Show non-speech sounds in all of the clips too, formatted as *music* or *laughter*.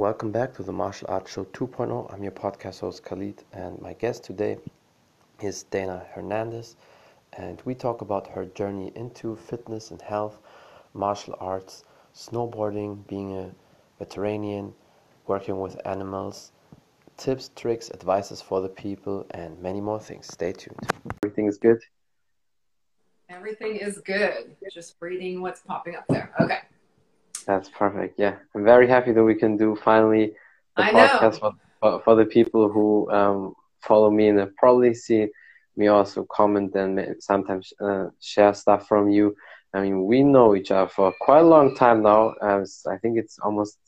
Welcome back to the Martial Arts Show 2.0. I'm your podcast host Khalid, and my guest today is Dana Hernandez, and we talk about her journey into fitness and health, martial arts, snowboarding, being a veterinarian, working with animals, tips, tricks, advices for the people, and many more things. Stay tuned. Everything is good. Everything is good. Just reading what's popping up there. Okay. That's perfect. Yeah, I'm very happy that we can do finally the I podcast for, for, for, the people who um, follow me and probably see me also comment and sometimes uh, share stuff from you. I mean, we know each other for quite a long time now. Uh, I think it's almost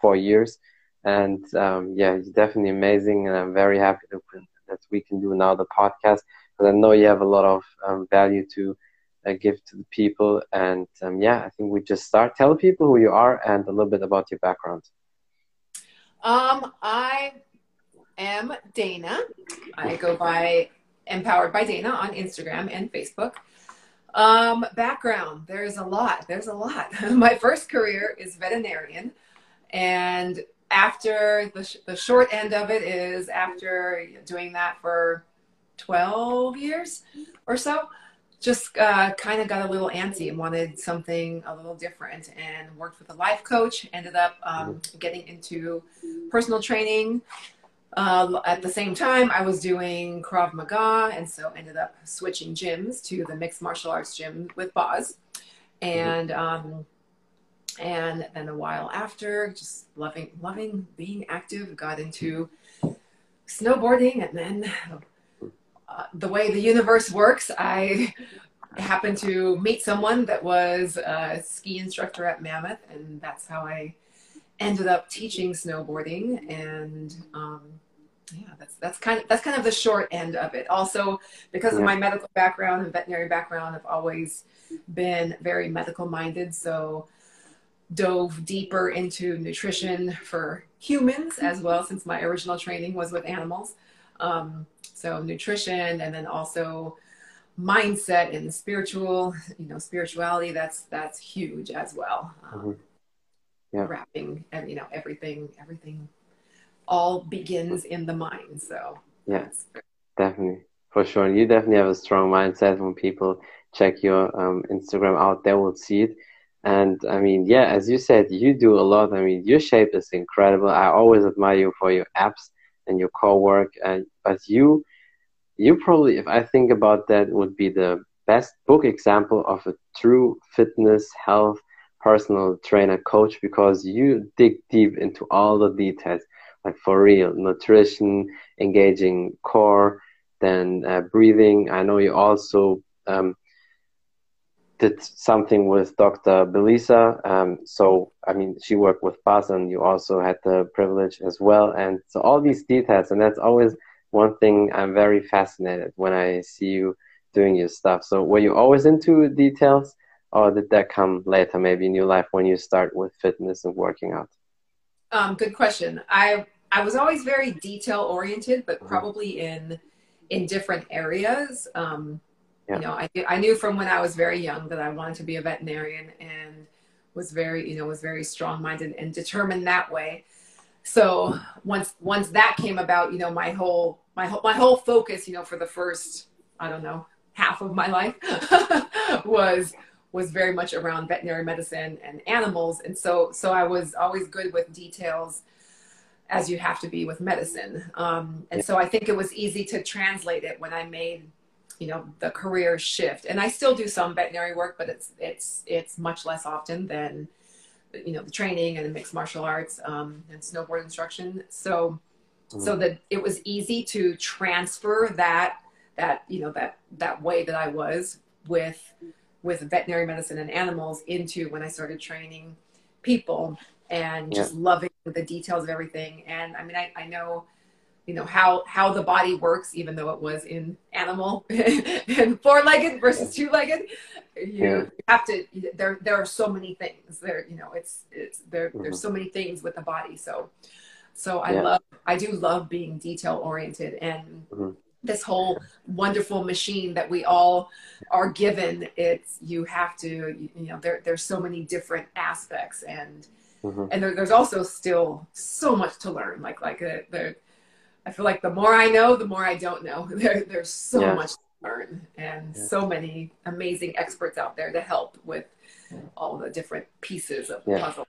four years, and um, yeah, it's definitely amazing. And I'm very happy that, that we can do now the podcast because I know you have a lot of um, value to give to the people. And um, yeah, I think we just start. Tell people who you are and a little bit about your background. Um, I am Dana. I go by Empowered by Dana on Instagram and Facebook. Um, background, there's a lot. There's a lot. *laughs* My first career is veterinarian. And after the, sh- the short end of it is after doing that for 12 years or so, just uh, kind of got a little antsy and wanted something a little different and worked with a life coach ended up um, getting into personal training uh, at the same time i was doing krav maga and so ended up switching gyms to the mixed martial arts gym with Bas. And um, and then a while after just loving loving being active got into snowboarding and then the way the universe works, I happened to meet someone that was a ski instructor at Mammoth, and that's how I ended up teaching snowboarding. And um, yeah, that's that's kind of that's kind of the short end of it. Also, because of my medical background and veterinary background, I've always been very medical minded. So dove deeper into nutrition for humans as well, since my original training was with animals. Um, so nutrition, and then also mindset and spiritual, you know, spirituality. That's that's huge as well. Um, mm-hmm. Yeah. Wrapping, and, you know, everything, everything, all begins in the mind. So yeah, definitely for sure. You definitely have a strong mindset. When people check your um, Instagram out, they will see it. And I mean, yeah, as you said, you do a lot. I mean, your shape is incredible. I always admire you for your abs and your co-work And but you you probably, if I think about that, would be the best book example of a true fitness, health, personal trainer coach because you dig deep into all the details, like for real, nutrition, engaging core, then uh, breathing. I know you also um, did something with Dr. Belisa. Um, so, I mean, she worked with Bas, and you also had the privilege as well. And so, all these details, and that's always one thing I'm very fascinated when I see you doing your stuff. So were you always into details or did that come later maybe in your life when you start with fitness and working out? Um, good question. I I was always very detail oriented, but mm-hmm. probably in in different areas. Um, yeah. You know, I I knew from when I was very young that I wanted to be a veterinarian and was very you know was very strong minded and determined that way. So once once that came about you know my whole my whole my whole focus you know for the first i don't know half of my life *laughs* was was very much around veterinary medicine and animals. And so so i was always good with details as you have to be with medicine. Um, and so i think it was easy to translate it when i made you know the career shift. And i still do some veterinary work but it's it's it's much less often than you know the training and the mixed martial arts um, and snowboard instruction. So mm-hmm. so that it was easy to transfer that that you know that that way that i was with with veterinary medicine and animals into when i started training people and just loving the details of everything. And i mean i, I know you know how how the body works even though it was in animal *laughs* and four-legged versus two-legged you yeah. have to there there are so many things there you know it's it's there mm-hmm. there's so many things with the body so so i yeah. love i do love being detail oriented and mm-hmm. this whole wonderful machine that we all are given it's you have to you know there there's so many different aspects and mm-hmm. and there, there's also still so much to learn. Like like uh, there, I feel like the more I know, the more I don't know. *laughs* There, there's so yeah. much to learn, and yeah. so many amazing experts out there to help with all the different pieces of the yeah. puzzle.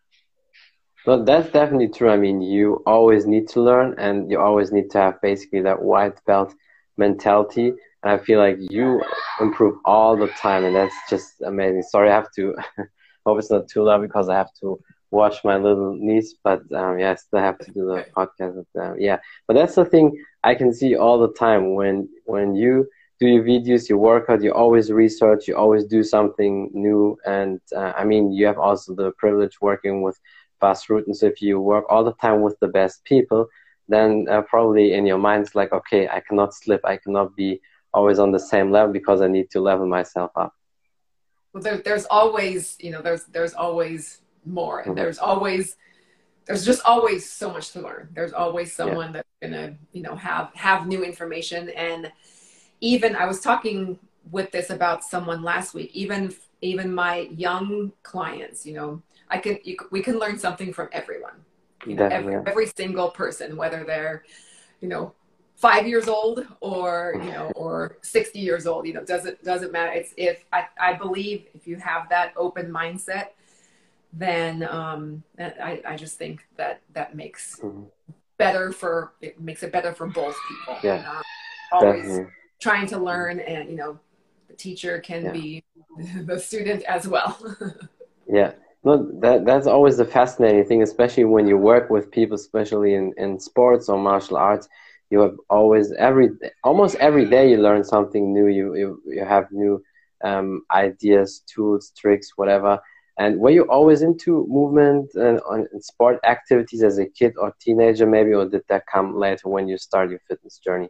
Well, that's definitely true. I mean, you always need to learn, and you always need to have basically that white belt mentality. And I feel like you improve all the time, and that's just amazing. Sorry, I have to. *laughs* hope it's not too loud because I have to watch my little niece. But um, yeah, I still have to do the podcast with them. Yeah, but that's the thing I can see all the time when when you do your videos, your work out, you always research, you always do something new. And uh, I mean, you have also the privilege working with Bas Rutten. So if you work all the time with the best people, then uh, probably in your mind it's like, okay, I cannot slip, I cannot be always on the same level because I need to level myself up. Well, there, there's always, you know, there's there's always more, and mm-hmm. there's always there's just always so much to learn. There's always someone yeah. that's gonna, you know, have have new information. And even I was talking with this about someone last week. Even even my young clients, you know, I can you, we can learn something from everyone. You know, every, every single person, whether they're, you know, five years old or you know *laughs* or 60 years old you know doesn't doesn't matter it's if i, I believe if you have that open mindset then um i i just think that that makes mm-hmm. better for it makes it better for both people yeah uh, always Definitely. trying to learn and you know the teacher can yeah. be *laughs* the student as well *laughs* yeah no, that that's always the fascinating thing, especially when you work with people, especially in, in sports or martial arts. You have always every almost every day you learn something new. You you, you have new um, ideas, tools, tricks, whatever. And were you always into movement and, and sport activities as a kid or teenager, maybe, or did that come later when you started your fitness journey?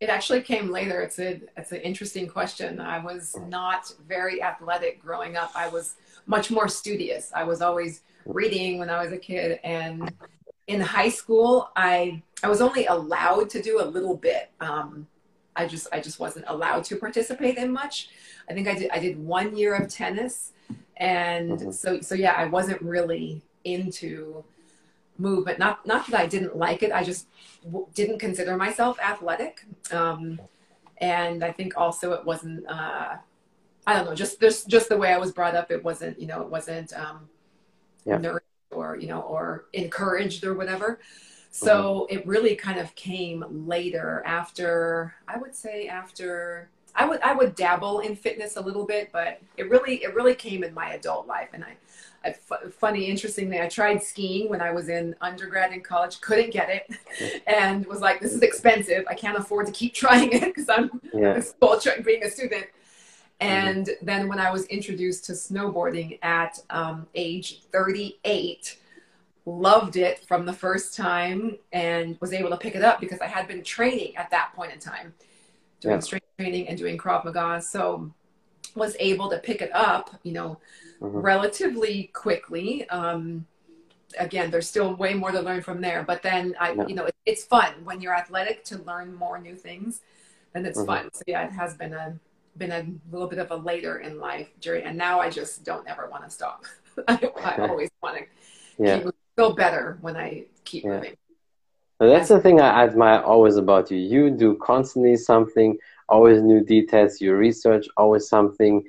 It actually came later. It's a it's an interesting question. I was not very athletic growing up. I was much more studious. I was always reading when I was a kid, and in high school, I I was only allowed to do a little bit. Um, I just I just wasn't allowed to participate in much. I think I did I did one year of tennis, and mm-hmm. so so yeah, I wasn't really into movement. Not not that I didn't like it. I just w- didn't consider myself athletic. Um, and I think also it wasn't. Uh, I don't know. Just just just the way I was brought up. It wasn't. You know, it wasn't um, yeah. nourished or you know or encouraged or whatever. So mm-hmm. it really kind of came later after. I would say after. I would I would dabble in fitness a little bit, but it really it really came in my adult life, and I funny, interestingly. I tried skiing when I was in undergrad in college, couldn't get it, *laughs* and was like, "This is expensive. I can't afford to keep *laughs* trying it because I'm yeah. *laughs* being a student." And mm-hmm. then when I was introduced to snowboarding at um, age 38, loved it from the first time and was able to pick it up because I had been training at that point in time, doing yeah. strength training and doing Krav Maga. So was able to pick it up, you know, mm-hmm. relatively quickly. Um, again, there's still way more to learn from there, but then I, yeah. you know, it, it's fun when you're athletic to learn more new things, and it's mm-hmm. fun. So yeah, it has been a been a little bit of a later in life journey, and now I just don't ever want to stop. *laughs* I, I, *laughs* always want to yeah. keep, feel better when I keep yeah. moving. That's the thing I admire always about you. You do constantly something, always new details. You research always something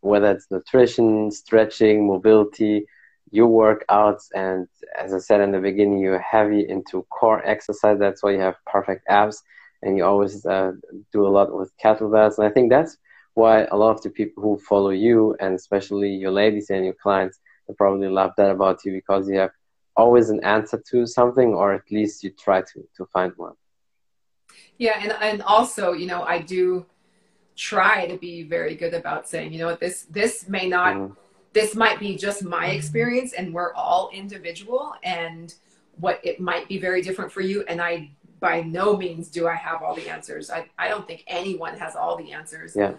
whether it's nutrition, stretching, mobility, your workouts, and as I said in the beginning, you're heavy into core exercise. That's why you have perfect abs, and you always uh, do a lot with kettlebells. And I think that's why a lot of the people who follow you, and especially your ladies and your clients, they probably love that about you because you have always an answer to something, or at least you try to to find one. Yeah, and and also, you know, I do try to be very good about saying, you know what, this this may not mm-hmm. this might be just my experience and we're all individual and what it might be very different for you. And I by no means do I have all the answers. I, I don't think anyone has all the answers. Yeah.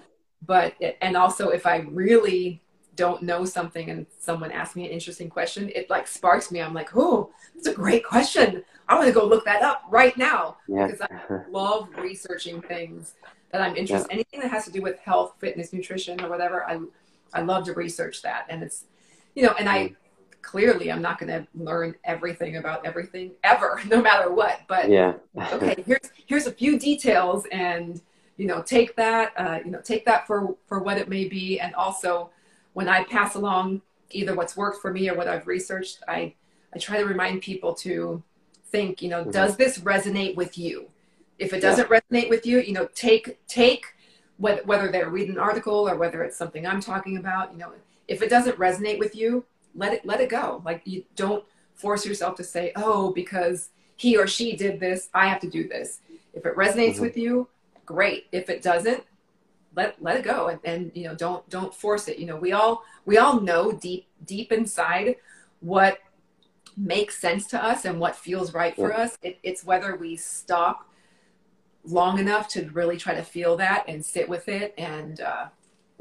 But and also if I really don't know something and someone asks me an interesting question, it like sparks me. I'm like, oh, that's a great question. I want to go look that up right now yeah. because I *laughs* love researching things that I'm interested. Yeah. Anything that has to do with health, fitness, nutrition, or whatever, I I love to research that, and it's you know, and I clearly I'm not going to learn everything about everything ever, *laughs* no matter what. But yeah, okay, *laughs* here's here's a few details, and you know, take that, uh, you know, take that for for what it may be, and also when I pass along either what's worked for me or what I've researched, I I try to remind people to think, you know, mm-hmm. does this resonate with you? If it doesn't yeah. resonate with you, you know, take take whether they're reading an article or whether it's something I'm talking about, you know, if it doesn't resonate with you, let it let it go. Like you don't force yourself to say, "Oh, because he or she did this, I have to do this." If it resonates mm-hmm. with you, great. If it doesn't, let let it go and, and you know, don't don't force it. You know, we all we all know deep deep inside what makes sense to us and what feels right for us. It, it's whether we stop long enough to really try to feel that and sit with it and uh,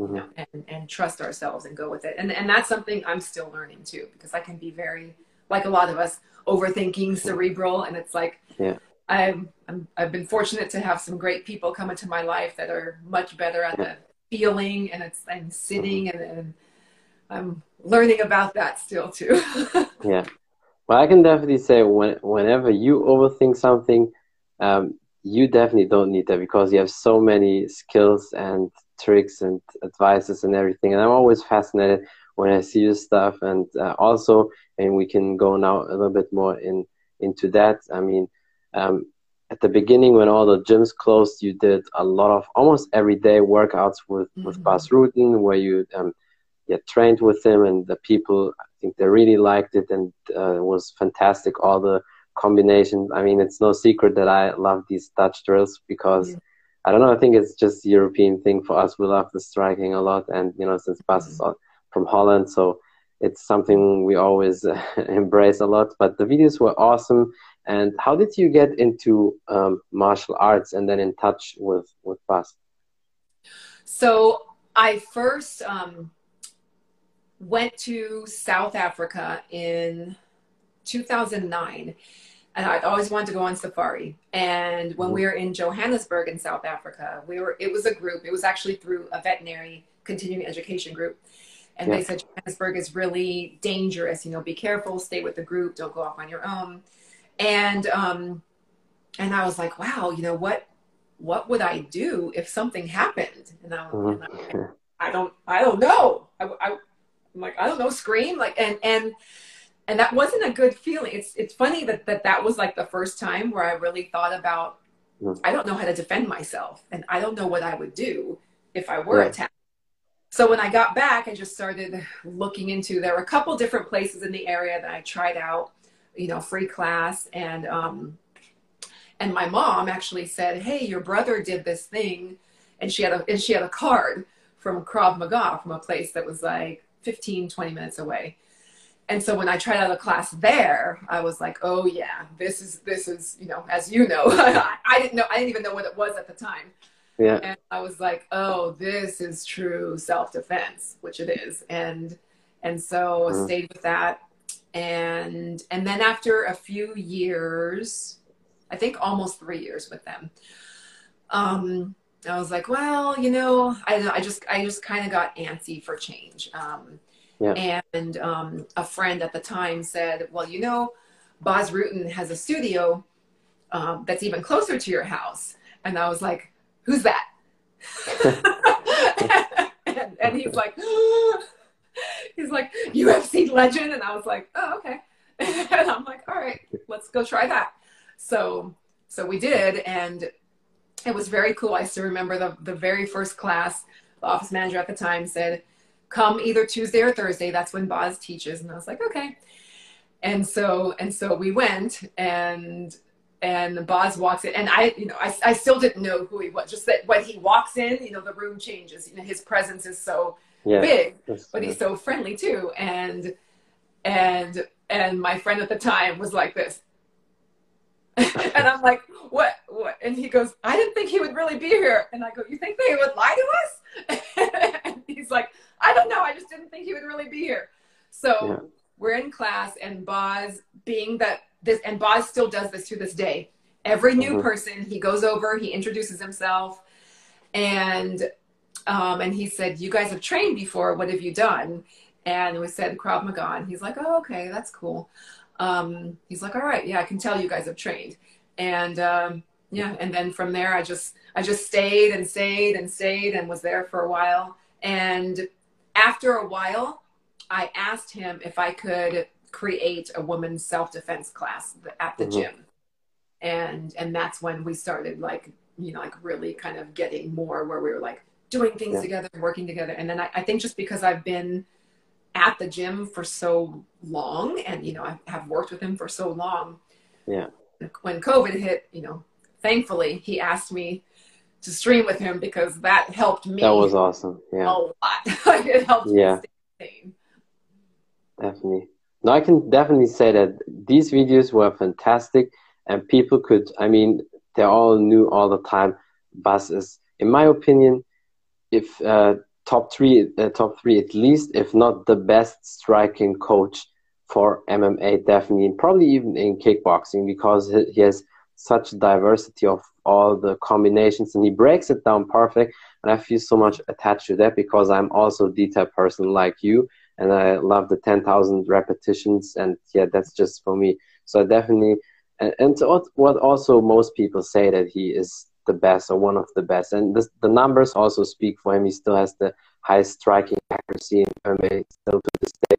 mm-hmm. and and trust ourselves and go with it. And and that's something I'm still learning too because I can be very like a lot of us overthinking, cerebral, and it's like yeah. I've I'm, I've been fortunate to have some great people come into my life that are much better at the feeling and it's and sitting mm-hmm. and, and I'm learning about that still too. *laughs* yeah. Well, I can definitely say when, whenever you overthink something, um, you definitely don't need that because you have so many skills and tricks and advices and everything. And I'm always fascinated when I see your stuff. And uh, also, and we can go now a little bit more in into that. I mean, um, at the beginning when all the gyms closed, you did a lot of almost everyday workouts with mm-hmm. with Bas Rutten, where you um, yeah trained with him, and the people I think they really liked it, and uh, it was fantastic. All the combinations. I mean, it's no secret that I love these Dutch drills because. Yeah I don't know. I think it's just European thing for us. We love the striking a lot, and you know, since Bas is from Holland, so it's something we always *laughs* embrace a lot. But the videos were awesome. And how did you get into um, martial arts and then in touch with with Bas? So I first um, went to South Africa in 2009 and I'd always wanted to go on safari. And when we were in Johannesburg in South Africa, we were it was a group. It was actually through a veterinary continuing education group. And yeah. they said Johannesburg is really dangerous. You know, be careful, stay with the group, don't go off on your own. And um, and I was like, wow, you know what? What would I do if something happened? And I, mm-hmm. and I, I don't, I don't know. I, I, I'm like, I don't know, scream like, and and and that wasn't a good feeling. It's it's funny that that, that was like the first time where I really thought about I don't know how to defend myself and I don't know what I would do if I were attacked. So when I got back, I just started looking into there were a couple different places in the area that I tried out, you know, free class and um and my mom actually said, "Hey, your brother did this thing." And she had a and she had a card from Krav Maga from a place that was like 15 20 minutes away and so when I tried out a class there, I was like, oh yeah, this is this is you know, as you know, *laughs* I, didn't know I didn't even know what it was at the time. Yeah. And I was like, oh, this is true self defense, which it is, and and so mm. stayed with that, and and then after a few years, I think almost three years with them, um, I was like, well, you know, I I just I just kind of got antsy for change. Um, yeah. And um, a friend at the time said, Well, you know, Bas Rutten has a studio um, that's even closer to your house. And I was like, Who's that? and, *laughs* and, he's like, *gasps* He's like, UFC legend. And I was like, Oh, okay. *laughs* and I'm like, All right, let's go try that. So, so we did. And it was very cool. I still remember the, the very first class, the office manager at the time said, come either Tuesday or Thursday. That's when Bas teaches. And I was like, okay. And so, and so we went and, and the boss walks in and I, you know, I, I still didn't know who he was, just that when he walks in, you know, the room changes, you know, his presence is so yeah, big, but he's so friendly too. And, and, and my friend at the time was like this. *laughs* and I'm like, what, what? And he goes, I didn't think he would really be here. And I go, you think they would lie to us? *laughs* and he's like, I don't know. I just didn't think he would really be here. So yeah. we're in class, and Bas, being that this, and Bas still does this to this day. Every new mm-hmm. person, he goes over, he introduces himself, and um, and he said, "You guys have trained before. What have you done?" and we said Krav Maga, and he's like, "Oh, okay, that's cool." Um, he's like, "All right, yeah, I can tell you guys have trained," and um, yeah, and then from there, I just I just stayed and stayed and stayed and was there for a while. And after a while, I asked him if I could create a woman's self defense class at the mm-hmm. gym, and and that's when we started like you know like really kind of getting more where we were like doing things yeah. together, working together, and then I, I think just because I've been at the gym for so long and you know I have worked with him for so long. Yeah. When COVID hit, you know, thankfully he asked me to stream with him because that helped me. That was awesome. Yeah. A lot. *laughs* it helped yeah. Definitely. No, I can definitely say that these videos were fantastic and people could I mean, they're all knew all the time Bas is in my opinion, if uh, top three, uh, top three at least, if not the best striking coach for MMA, definitely, and probably even in kickboxing because he has such diversity of all the combinations and he breaks it down perfect. And I feel so much attached to that because I'm also the type person like you, and I love the 10,000 repetitions. And yeah, that's just for me. So I definitely, and, and what also most people say that he is the best or one of the best. And this, the numbers also speak for him. He still has the highest striking accuracy in MMA still to this day.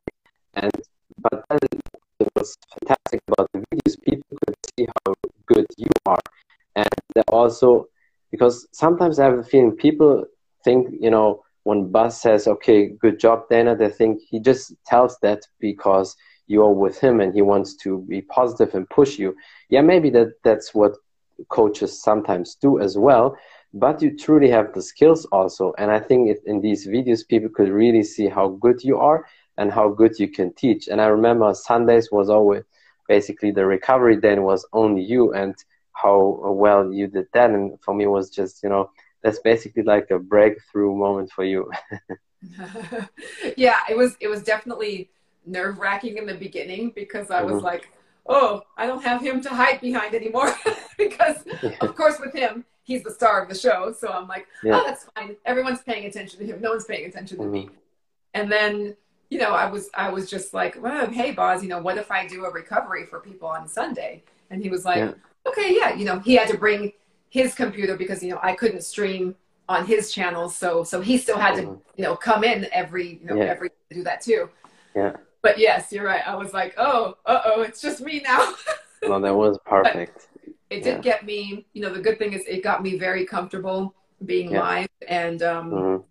And but then it was fantastic about the videos. People could see how good you are, and also because sometimes I have a feeling people think you know when Bas says, "Okay, good job, Dana," they think he just tells that because you are with him and he wants to be positive and push you. Yeah, maybe that that's what coaches sometimes do as well but you truly have the skills also. And i think in these videos people could really see how good you are and how good you can teach. And i remember sundays was always basically the recovery then was only you and how well you did that and for me was just you know that's basically like a breakthrough moment for you *laughs* *laughs* yeah it was it was definitely nerve wracking in the beginning because i was mm-hmm. like oh, I don't have him to hide behind anymore *laughs* because, of course, with him, he's the star of the show. So I'm like, yeah. oh, that's fine. Everyone's paying attention to him. No one's paying attention to mm-hmm. me. And then, you know, I was, I was just like, well, hey, Bas, you know, what if I do a recovery for people on Sunday? And he was like, yeah. okay, yeah. You know, he had to bring his computer because, you know, I couldn't stream on his channel. So, so he still had to, mm-hmm. you know, come in every, you know, every do that too. Yeah but yes, you're right. I was like, oh, uh oh, it's just me now. *laughs* well, that was perfect. But it did yeah. get me, you know, the good thing is it got me very comfortable being yeah. live. And um, mm-hmm.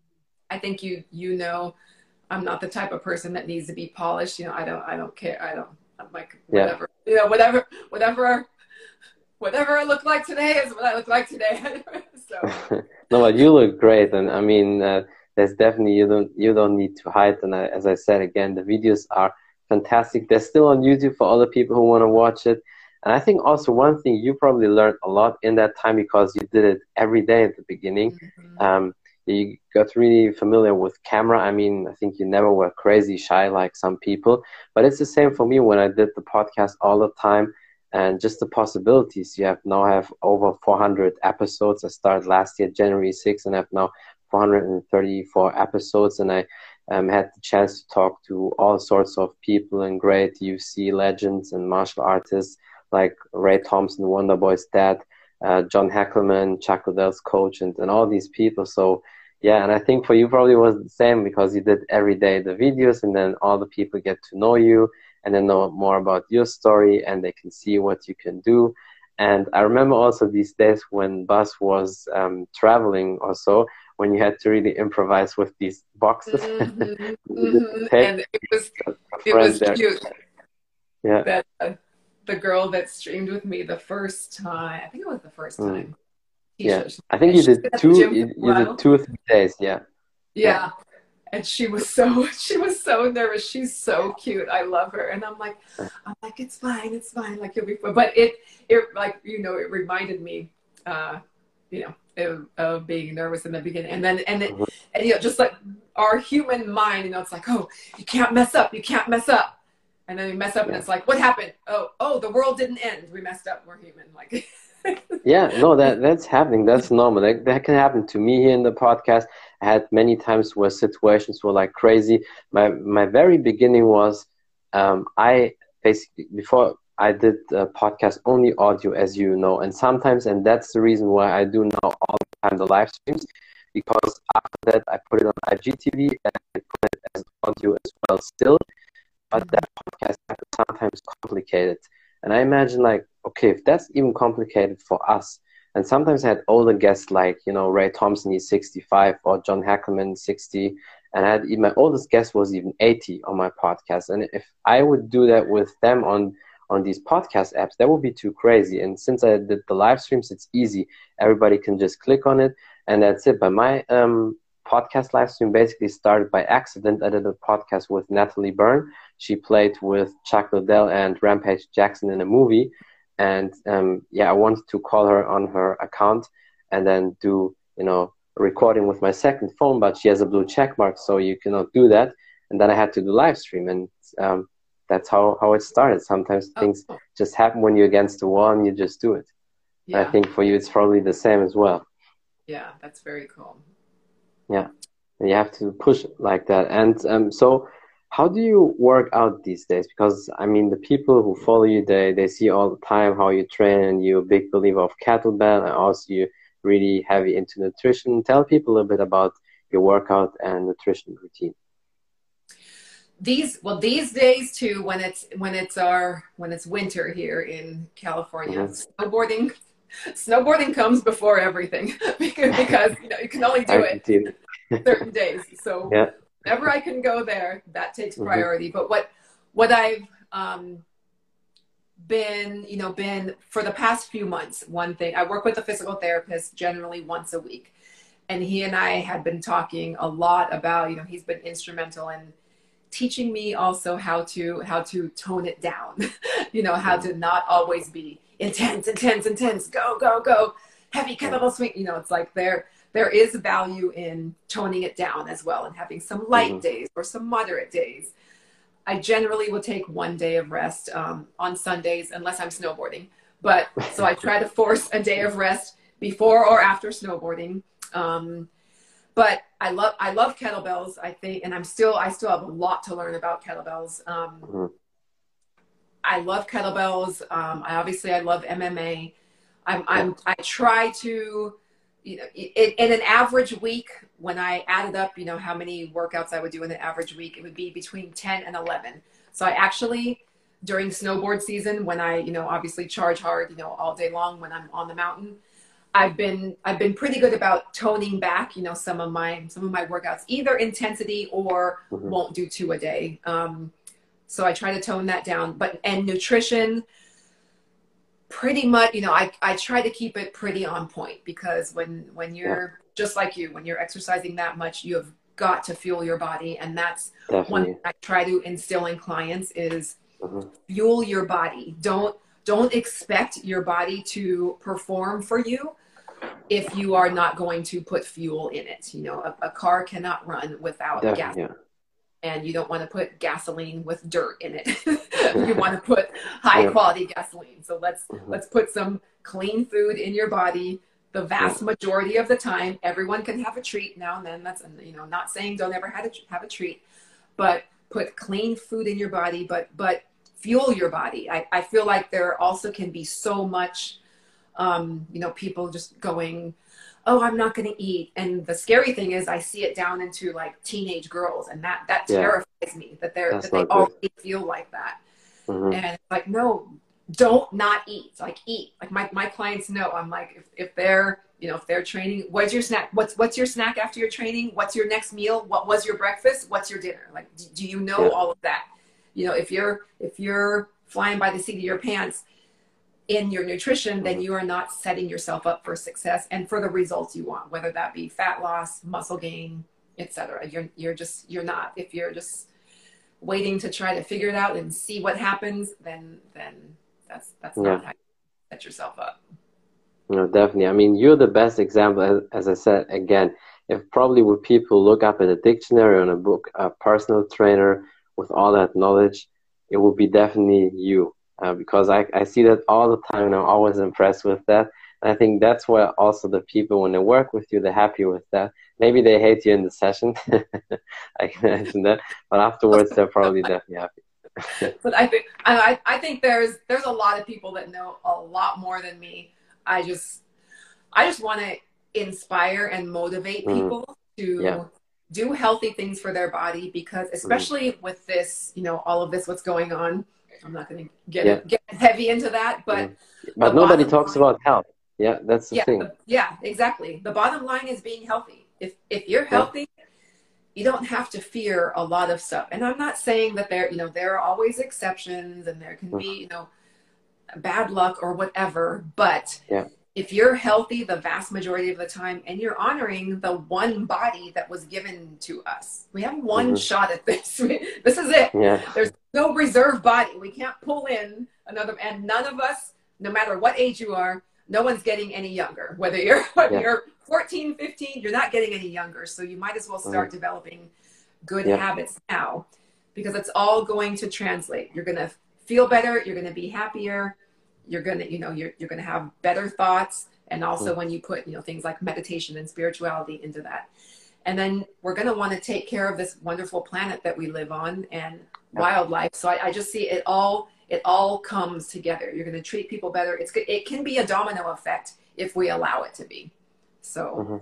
I think you, you know, I'm not the type of person that needs to be polished. You know, I don't, I don't care. I don't, I'm like, whatever, yeah. you know, whatever, whatever, whatever I look like today is what I look like today. *laughs* so. *laughs* no, but you look great. And I mean, uh, there's definitely you don't you don't need to hide. And I, as I said again, the videos are fantastic. They're still on YouTube for other people who want to watch it. And I think also one thing you probably learned a lot in that time because you did it every day at the beginning. Mm-hmm. Um, you got really familiar with camera. I mean, I think you never were crazy shy like some people, but it's the same for me when I did the podcast all the time and just the possibilities. You have now have over 400 episodes. I started last year, January 6th, and have now 434 episodes, and I um, had the chance to talk to all sorts of people and great UFC legends and martial artists like Ray Thompson, Wonderboy's dad, uh, John Hackleman, Chuck Liddell's coach, and, and all these people. So, yeah, and I think for you probably was the same because you did every day the videos, and then all the people get to know you and then know more about your story, and they can see what you can do. And I remember also these days when Bas was um, traveling or so, when you had to really improvise with these boxes. Mm-hmm, *laughs* mm-hmm. and it was, it was cute. Yeah. That, uh, the girl that streamed with me the first time, I think it was the first mm. time. Mm. Yeah, I think you did two. You, you did two or three days. Yeah. yeah. yeah. And she was so *laughs* she was so nervous. She's so cute. I love her. And I'm like, I'm like, it's fine, it's fine. Like you'll be fine. But it it like you know it reminded me, uh, you know, of, of, being nervous in the beginning and then and, it, mm-hmm. and you know just like our human mind you know it's like oh you can't mess up you can't mess up and then we mess up yeah. and it's like what happened oh oh the world didn't end we messed up we're human like *laughs* yeah no that that's happening that's normal that, that can happen to me here in the podcast I had many times where situations were like crazy. My my very beginning was um, I basically before I did a podcast only audio, as you know, and sometimes, and that's the reason why I do now all the time the live streams, because after that I put it on IGTV and I put it as audio as well still. But that podcast sometimes complicated, and I imagine like, okay, if that's even complicated for us, and sometimes I had older guests like you know Ray Thompson, he's 65, or John Hackleman, 60, and I had my oldest guest was even 80 on my podcast, and if I would do that with them on on these podcast apps, that would be too crazy. And since I did the live streams, it's easy. Everybody can just click on it, and that's it. But my um, podcast live stream basically started by accident. I did a podcast with Natalie Burn. She played with Chuck Liddell and Rampage Jackson in a movie. And um, yeah, I wanted to call her on her account and then do, you know, recording with my second phone, but she has a blue check mark, so you cannot do that. And then I had to do live stream. And um, that's how how it started. Sometimes oh. things just happen when you're against the wall and you just do it. Yeah. I think for you it's probably the same as well. Yeah, that's very cool. Yeah, and you have to push like that. And um, so, how do you work out these days? Because I mean, the people who follow you, they they see all the time how you train, and you're a big believer of kettlebell, and also you really heavy into nutrition. Tell people a little bit about your workout and nutrition routine these well these days too when it's when it's our when it's winter here in california mm-hmm. snowboarding snowboarding comes before everything *laughs* because, because you know you can only do it *laughs* certain days so yeah. Whenever i can go there that takes mm-hmm. priority mm-hmm. but what what i've um, been you know been for the past few months one thing i work with a physical therapist generally once a week and he and i had been talking a lot about you know he's been instrumental in teaching me also how to how to tone it down *laughs* you know how to not always be intense intense intense go go go heavy kettlebell swing you know it's like there there is value in toning it down as well and having some light mm-hmm. days or some moderate days i generally will take one day of rest um, on sundays unless i'm snowboarding but *laughs* so i try to force a day of rest before or after snowboarding um, but I love I love kettlebells. I think, and I'm still I still have a lot to learn about kettlebells. Um, mm-hmm. I love kettlebells. Um, I obviously I love MMA. I'm, I'm I try to, you know, in, in an average week when I added up, you know, how many workouts I would do in an average week, it would be between ten and eleven. So I actually during snowboard season when I, you know, obviously charge hard, you know, all day long when I'm on the mountain. I've been I've been pretty good about toning back, you know, some of my some of my workouts, either intensity or mm-hmm. won't do two a day. Um, so I try to tone that down. But and nutrition, pretty much, you know, I I try to keep it pretty on point because when when you're yeah. just like you, when you're exercising that much, you have got to fuel your body, and that's Definitely. one thing I try to instill in clients is mm-hmm. fuel your body. Don't don't expect your body to perform for you if you are not going to put fuel in it. You know, a, a car cannot run without Definitely, gas. And you don't want to put gasoline with dirt in it. *laughs* you want to put high yeah. quality gasoline. So let's mm-hmm. let's put some clean food in your body. The vast yeah. majority of the time, everyone can have a treat now and then. That's you know, not saying don't ever have a, have a treat, but put clean food in your body. But but fuel your body. I, I feel like there also can be so much um, you know, people just going, oh, I'm not going to eat. And the scary thing is, I see it down into like teenage girls, and that that yeah. terrifies me that they're That's that they already feel like that. Mm-hmm. And like, no, don't not eat. Like eat. Like my my clients know. I'm like, if if they're you know if they're training, what's your snack? What's what's your snack after your training? What's your next meal? What was your breakfast? What's your dinner? Like, do, do you know yeah. all of that? You know, if you're if you're flying by the seat of your pants in your nutrition, then you are not setting yourself up for success and for the results you want, whether that be fat loss, muscle gain, etc. You're you're just you're not. If you're just waiting to try to figure it out and see what happens, then then that's that's yeah. not how you set yourself up. No, definitely. I mean, you're the best example. As, as I said again, if probably would people look up in a dictionary or in a book, a personal trainer with all that knowledge, it would be definitely you uh, because I, I see that all the time and I'm always impressed with that. And I think that's where also the people, when they work with you, they're happy with that. Maybe they hate you in the session. *laughs* I can imagine that. But afterwards, they're probably definitely happy. *laughs* but I think I, I think there's there's a lot of people that know a lot more than me. I just I just want to inspire and motivate mm-hmm. people mm. to yeah. do healthy things for their body because especially mm. with this, you know, all of this what's going on I'm not going to get yeah. get heavy into that, but yeah. but nobody talks line, about health. Yeah, that's the yeah, thing. yeah, exactly. The bottom line is being healthy. If if you're healthy, you don't have to fear a lot of stuff. And I'm not saying that there, you know, there are always exceptions and there can be, mm-hmm. you know, bad luck or whatever, but yeah if you're healthy the vast majority of the time and you're honoring the one body that was given to us we have one mm-hmm. shot at this *laughs* this is it yeah. there's no reserve body we can't pull in another and none of us no matter what age you are no one's getting any younger whether you're *laughs* whether yeah. you're 14 15 you're not getting any younger so you might as well start mm-hmm. developing good yeah. habits now because it's all going to translate you're going to feel better you're going to be happier you're gonna you know you're, you're gonna have better thoughts. And also mm-hmm. when you put you know things like meditation and spirituality into that. And then we're going to want to take care of this wonderful planet that we live on and wildlife. So I, I, just see it all it all comes together. You're going to treat people better. It's good it can be a domino effect if we allow it to be. So mm-hmm.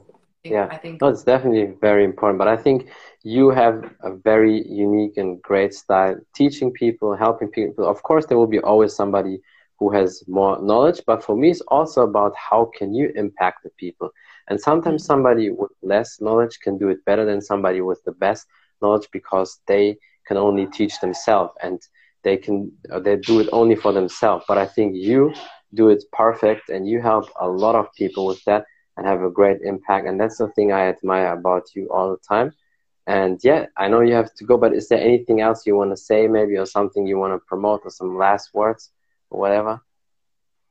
yeah. I think no, it's definitely very important. But i think you have a very unique and great style teaching people helping people. Of course there will be always somebody who has more knowledge but for me it's also about how can you impact the people. And sometimes mm-hmm. somebody with less knowledge can do it better than somebody with the best knowledge because they can only teach themselves and they can uh, they do it only for themselves. But i think you do it perfect and you help a lot of people with that and have a great impact. And that's the thing i admire about you all the time. And yeah i know you have to go but is there anything else you want to say maybe or something you want to promote or some last words or whatever?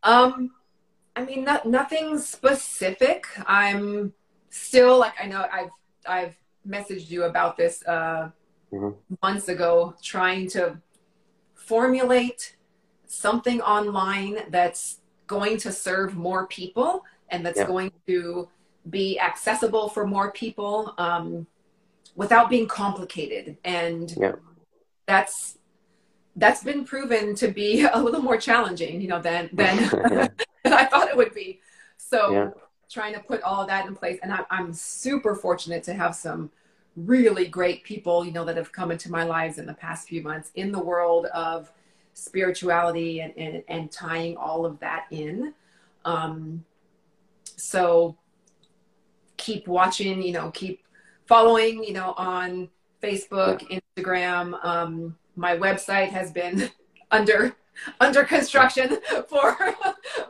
Um, I mean, not, nothing specific. I'm still like I know I've I've messaged you about this uh, mm-hmm. months ago, trying to formulate something online that's going to serve more people and that's yeah. going to be accessible for more people um, without being complicated. And yeah. that's that's been proven to be *laughs* a little more challenging, you know, than than, *laughs* *laughs* than I thought it would be. So yeah. trying to put all of that in place, and I, I'm super fortunate to have some really great people, you know, that have come into my lives in the past few months in the world of spirituality and and, and tying all of that in. Um, so keep watching, you know, keep following, you know, on Facebook, yeah. Instagram. Um, my website has been *laughs* under under construction *laughs* for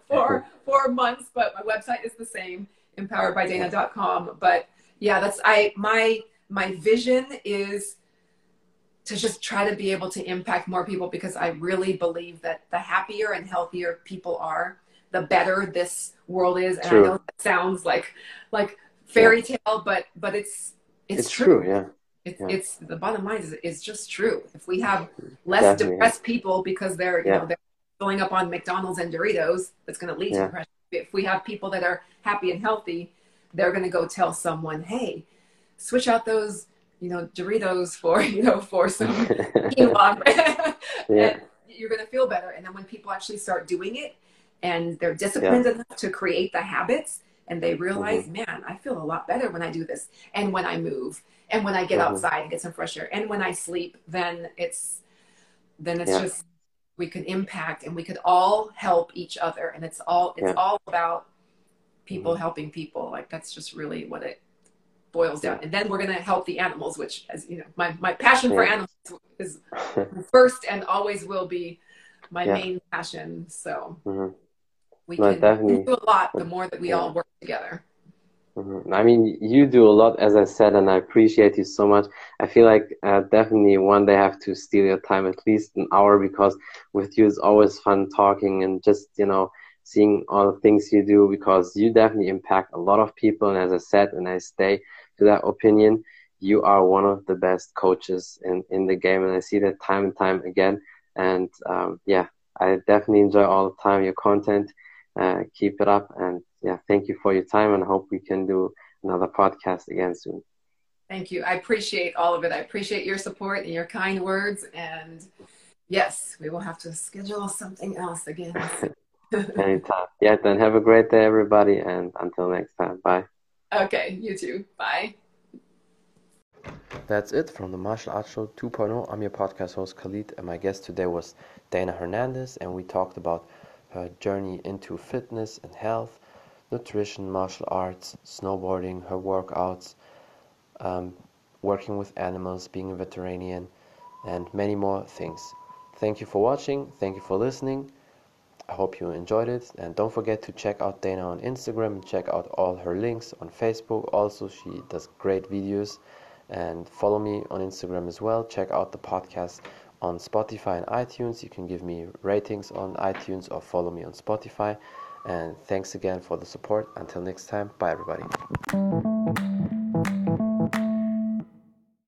for four months, but my website is the same, empoweredbydana.com. But yeah, that's I my my vision is to just try to be able to impact more people because I really believe that the happier and healthier people are, the better this world is. And true. I know that sounds like like fairy tale, but but it's it's, it's true. true. Yeah. It's, yeah. it's the bottom line is, is just true. If we have less Definitely. depressed people because they're you yeah. know they're filling up on McDonald's and Doritos, that's going to lead yeah. to depression. If we have people that are happy and healthy, they're going to go tell someone, "Hey, switch out those you know Doritos for *laughs* you know for some *laughs* quinoa." *laughs* yeah. you're going to feel better. And then when people actually start doing it, and they're disciplined enough to create the habits, and they realize, mm-hmm. man, I feel a lot better when I do this, and when I move and when i get mm-hmm. outside and get some fresh air and when i sleep then it's then it's yeah. just we could impact and we could all help each other and it's all it's yeah. all about people mm-hmm. helping people like that's just really what it boils down and then we're going to help the animals which as you know my, my passion yeah. for animals is *laughs* first and always will be my main passion so mm-hmm. we no, can definitely. do a lot the more that we all work together Mm-hmm. I mean, you do a lot, as I said, and I appreciate you so much. I feel like uh, definitely one day I have to steal your time at least an hour because with you it's always fun talking and just, you know, seeing all the things you do because you definitely impact a lot of people. And as I said, and I stay to that opinion, you are one of the best coaches in, in the game. And I see that time and time again. And um, yeah, I definitely enjoy all the time your content Uh, keep it up, and yeah, thank you for your time, and hope we can do another podcast again soon. Thank you. I appreciate all of it. I appreciate your support and your kind words. And yes, we will have to schedule something else again. *laughs* Anytime. Yeah, then have a great day, everybody. And until next time, bye. Okay, you too. Bye. That's it from the Martial Arts Show 2.0. I'm your podcast host Khalid, and my guest today was Dana Hernandez, and we talked about her journey into fitness and health, nutrition, martial arts, snowboarding, her workouts, um, working with animals, being a veterinarian, and many more things. Thank you for watching. Thank you for listening. I hope you enjoyed it. And don't forget to check out Dana on Instagram and check out all her links on Facebook. Also, she does great videos. And follow me on Instagram as well. Check out the podcast on Spotify and iTunes. You can give me ratings on iTunes or follow me on Spotify. And thanks again for the support. Until next time, bye everybody.